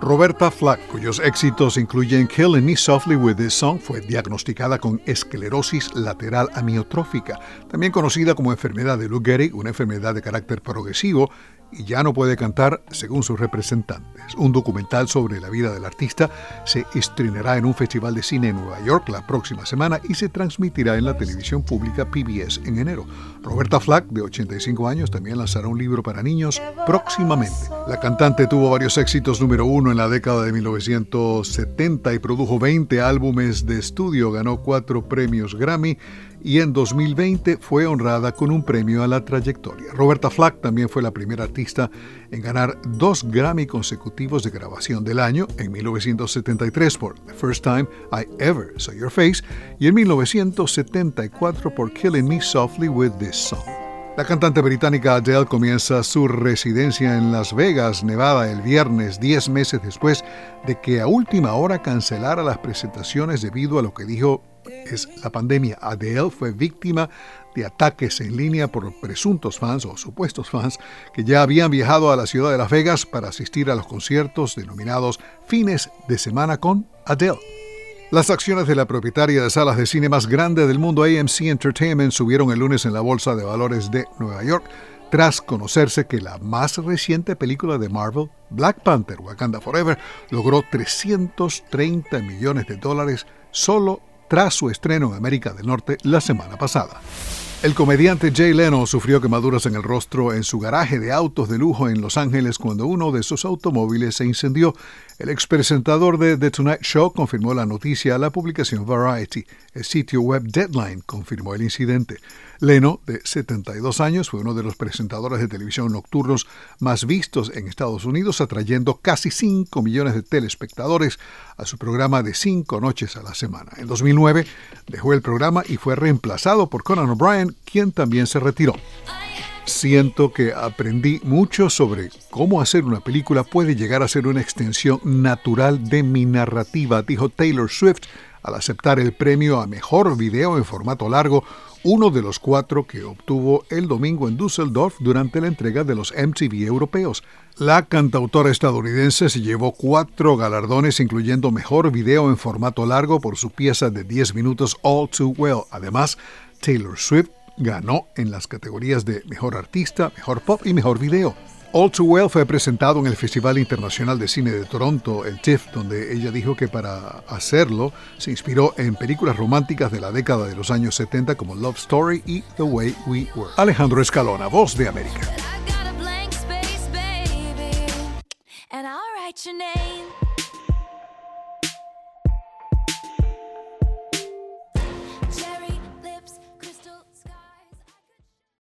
Roberta Flack, cuyos éxitos incluyen Killing Me Softly with This Song, fue diagnosticada con esclerosis lateral amiotrófica, también conocida como enfermedad de Lou Gehrig, una enfermedad de carácter progresivo y ya no puede cantar según sus representantes. Un documental sobre la vida del artista se estrenará en un festival de cine en Nueva York la próxima semana y se transmitirá en la televisión pública PBS en enero. Roberta Flack, de 85 años, también lanzará un libro para niños próximamente. La cantante tuvo varios éxitos número uno en la década de 1970 y produjo 20 álbumes de estudio, ganó cuatro premios Grammy y en 2020 fue honrada con un premio a la trayectoria. Roberta Flack también fue la primera artista en ganar dos Grammy consecutivos de grabación del año, en 1973 por The First Time I Ever Saw Your Face y en 1974 por Killing Me Softly with This Song. La cantante británica Adele comienza su residencia en Las Vegas, Nevada, el viernes, 10 meses después de que a última hora cancelara las presentaciones debido a lo que dijo es la pandemia. Adele fue víctima de ataques en línea por presuntos fans o supuestos fans que ya habían viajado a la ciudad de Las Vegas para asistir a los conciertos denominados fines de semana con Adele. Las acciones de la propietaria de salas de cine más grande del mundo, AMC Entertainment, subieron el lunes en la Bolsa de Valores de Nueva York tras conocerse que la más reciente película de Marvel, Black Panther Wakanda Forever, logró 330 millones de dólares solo tras su estreno en América del Norte la semana pasada. El comediante Jay Leno sufrió quemaduras en el rostro en su garaje de autos de lujo en Los Ángeles cuando uno de sus automóviles se incendió. El expresentador de The Tonight Show confirmó la noticia a la publicación Variety. El sitio web Deadline confirmó el incidente. Leno, de 72 años, fue uno de los presentadores de televisión nocturnos más vistos en Estados Unidos, atrayendo casi 5 millones de telespectadores a su programa de 5 noches a la semana. En 2009 dejó el programa y fue reemplazado por Conan O'Brien, quien también se retiró. Siento que aprendí mucho sobre cómo hacer una película puede llegar a ser una extensión natural de mi narrativa, dijo Taylor Swift al aceptar el premio a Mejor Video en formato largo uno de los cuatro que obtuvo el domingo en Düsseldorf durante la entrega de los MTV europeos. La cantautora estadounidense se llevó cuatro galardones, incluyendo mejor video en formato largo por su pieza de 10 minutos All Too Well. Además, Taylor Swift ganó en las categorías de Mejor Artista, Mejor Pop y Mejor Video. All Too Well fue presentado en el Festival Internacional de Cine de Toronto, el TIFF, donde ella dijo que para hacerlo se inspiró en películas románticas de la década de los años 70 como Love Story y The Way We Were. Alejandro Escalona, Voz de América.